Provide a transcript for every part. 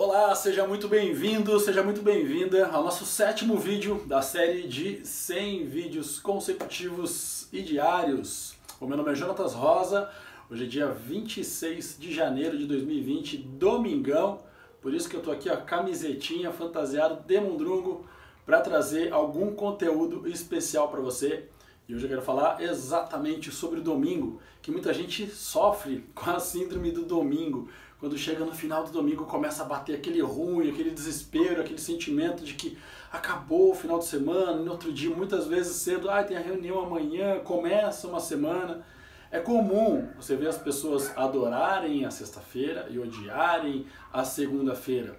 Olá, seja muito bem-vindo, seja muito bem-vinda ao nosso sétimo vídeo da série de 100 vídeos consecutivos e diários. O meu nome é Jonatas Rosa, hoje é dia 26 de janeiro de 2020, domingão, por isso que eu tô aqui, a camisetinha fantasiado de Mundrungo, para trazer algum conteúdo especial para você. E hoje eu quero falar exatamente sobre o domingo, que muita gente sofre com a síndrome do domingo. Quando chega no final do domingo começa a bater aquele ruim, aquele desespero, aquele sentimento de que acabou o final de semana, no outro dia muitas vezes cedo, ah, tem a reunião amanhã, começa uma semana. É comum você ver as pessoas adorarem a sexta-feira e odiarem a segunda-feira.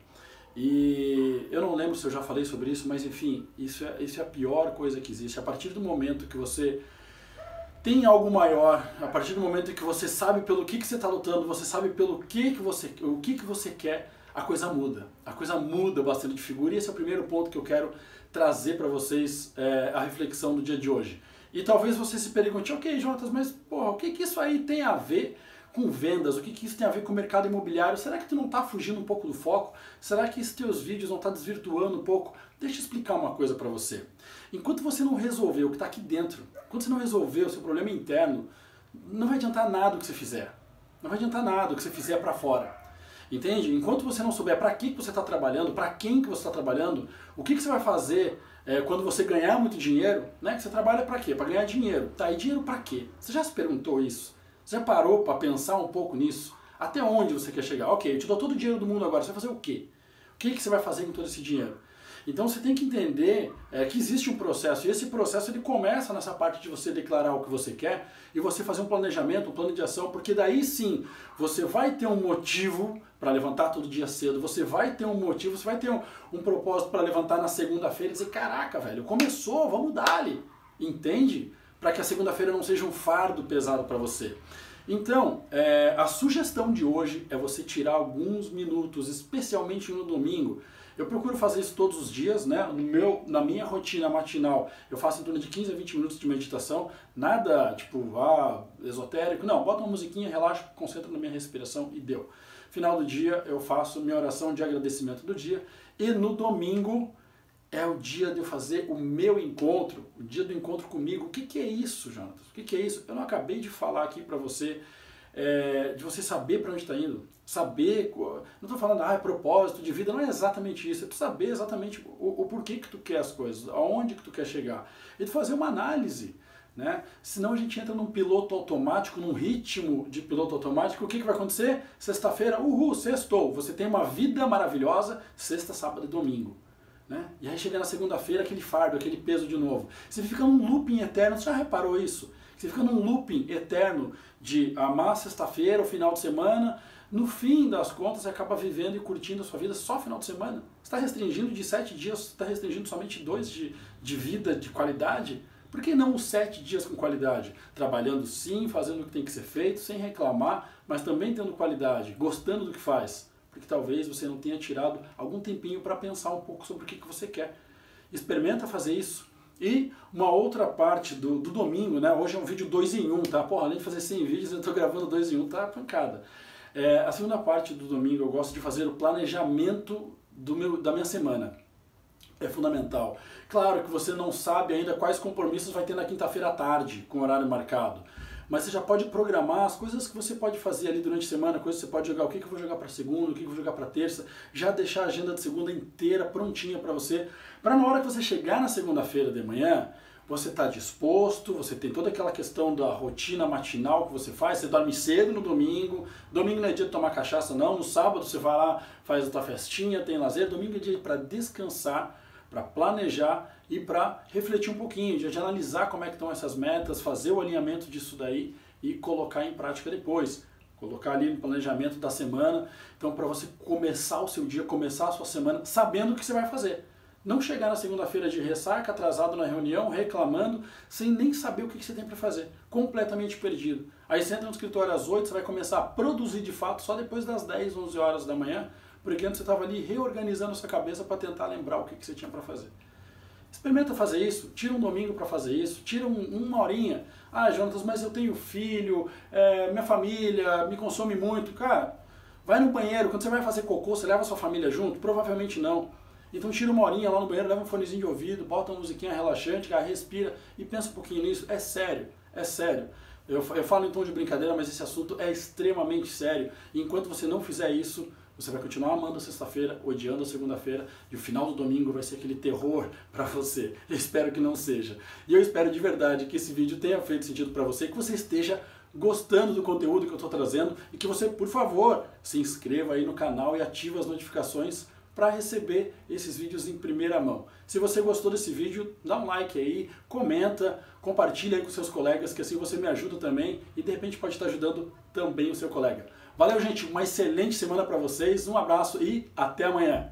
E eu não lembro se eu já falei sobre isso, mas enfim, isso é, isso é a pior coisa que existe. A partir do momento que você tem algo maior, a partir do momento que você sabe pelo que, que você está lutando, você sabe pelo que, que você, o que, que você quer, a coisa muda. A coisa muda bastante de figura e esse é o primeiro ponto que eu quero trazer para vocês é, a reflexão do dia de hoje. E talvez você se pergunte, ok, Jonatas, mas porra, o que, que isso aí tem a ver com vendas, o que, que isso tem a ver com o mercado imobiliário? Será que tu não está fugindo um pouco do foco? Será que esses teus vídeos não estão tá desvirtuando um pouco? Deixa eu explicar uma coisa para você. Enquanto você não resolver o que está aqui dentro, enquanto você não resolver o seu problema interno, não vai adiantar nada o que você fizer. Não vai adiantar nada o que você fizer para fora. Entende? Enquanto você não souber para que, que você está trabalhando, para quem que você está trabalhando, o que, que você vai fazer é, quando você ganhar muito dinheiro, né? Que você trabalha para quê? Para ganhar dinheiro. Tá, e dinheiro para quê? Você já se perguntou isso? Você parou para pensar um pouco nisso? Até onde você quer chegar? Ok, eu te dou todo o dinheiro do mundo agora, você vai fazer o quê? O que, que você vai fazer com todo esse dinheiro? Então você tem que entender é, que existe um processo, e esse processo ele começa nessa parte de você declarar o que você quer e você fazer um planejamento, um plano de ação, porque daí sim você vai ter um motivo para levantar todo dia cedo, você vai ter um motivo, você vai ter um, um propósito para levantar na segunda-feira e dizer: caraca, velho, começou, vamos dar ali. Entende? para que a segunda-feira não seja um fardo pesado para você. Então, é, a sugestão de hoje é você tirar alguns minutos, especialmente no domingo. Eu procuro fazer isso todos os dias, né? No meu, na minha rotina matinal, eu faço em torno de 15 a 20 minutos de meditação. Nada tipo, ah, esotérico. Não, bota uma musiquinha, relaxa, concentra na minha respiração e deu. Final do dia, eu faço minha oração de agradecimento do dia. E no domingo, é o dia de eu fazer o meu encontro, o dia do encontro comigo. O que, que é isso, Jonathan? O que, que é isso? Eu não acabei de falar aqui para você, é, de você saber para onde está indo. Saber, não estou falando, ah, é propósito de vida, não é exatamente isso. É tu saber exatamente o, o porquê que tu quer as coisas, aonde que tu quer chegar. E tu fazer uma análise. Né? Senão a gente entra num piloto automático, num ritmo de piloto automático. O que, que vai acontecer? Sexta-feira, uhul, sextou. Você tem uma vida maravilhosa, sexta, sábado e domingo. Né? E aí chega na segunda-feira aquele fardo, aquele peso de novo. Você fica num looping eterno, você já reparou isso? Você fica num looping eterno de amar sexta-feira, o final de semana, no fim das contas você acaba vivendo e curtindo a sua vida só final de semana. Você está restringindo de sete dias, você está restringindo somente dois de, de vida de qualidade? Por que não os sete dias com qualidade? Trabalhando sim, fazendo o que tem que ser feito, sem reclamar, mas também tendo qualidade, gostando do que faz porque talvez você não tenha tirado algum tempinho para pensar um pouco sobre o que, que você quer. Experimenta fazer isso. E uma outra parte do, do domingo, né? Hoje é um vídeo 2 em 1, um, tá? Porra, além de fazer 100 vídeos, eu estou gravando 2 em 1, um, tá pancada. É, a segunda parte do domingo eu gosto de fazer o planejamento do meu, da minha semana. É fundamental. Claro que você não sabe ainda quais compromissos vai ter na quinta-feira à tarde, com horário marcado mas você já pode programar as coisas que você pode fazer ali durante a semana, coisas que você pode jogar, o que, que eu vou jogar para segunda, o que, que eu vou jogar para terça, já deixar a agenda de segunda inteira prontinha para você, para na hora que você chegar na segunda-feira de manhã, você está disposto, você tem toda aquela questão da rotina matinal que você faz, você dorme cedo no domingo, domingo não é dia de tomar cachaça não, no sábado você vai lá, faz a tua festinha, tem lazer, domingo é dia para descansar, para planejar e para refletir um pouquinho, de, analisar como é que estão essas metas, fazer o alinhamento disso daí e colocar em prática depois. Colocar ali no planejamento da semana. Então, para você começar o seu dia, começar a sua semana sabendo o que você vai fazer. Não chegar na segunda-feira de ressaca, atrasado na reunião, reclamando, sem nem saber o que você tem para fazer. Completamente perdido. Aí você entra no escritório às 8, você vai começar a produzir de fato só depois das 10, 11 horas da manhã, porque antes você estava ali reorganizando sua cabeça para tentar lembrar o que você tinha para fazer. Experimenta fazer isso, tira um domingo para fazer isso, tira um, uma horinha. Ah, Jonatas, mas eu tenho filho, é, minha família me consome muito. Cara, Vai no banheiro, quando você vai fazer cocô, você leva a sua família junto? Provavelmente não. Então tira uma horinha lá no banheiro, leva um fonezinho de ouvido, bota uma musiquinha relaxante, cara, respira e pensa um pouquinho nisso. É sério, é sério. Eu, eu falo em tom de brincadeira, mas esse assunto é extremamente sério. E enquanto você não fizer isso, você vai continuar amando a sexta-feira, odiando a segunda-feira, e o final do domingo vai ser aquele terror para você. Eu espero que não seja. E eu espero de verdade que esse vídeo tenha feito sentido para você, que você esteja gostando do conteúdo que eu estou trazendo e que você, por favor, se inscreva aí no canal e ative as notificações para receber esses vídeos em primeira mão. Se você gostou desse vídeo, dá um like aí, comenta, compartilha aí com seus colegas, que assim você me ajuda também e de repente pode estar ajudando também o seu colega. Valeu, gente, uma excelente semana para vocês, um abraço e até amanhã.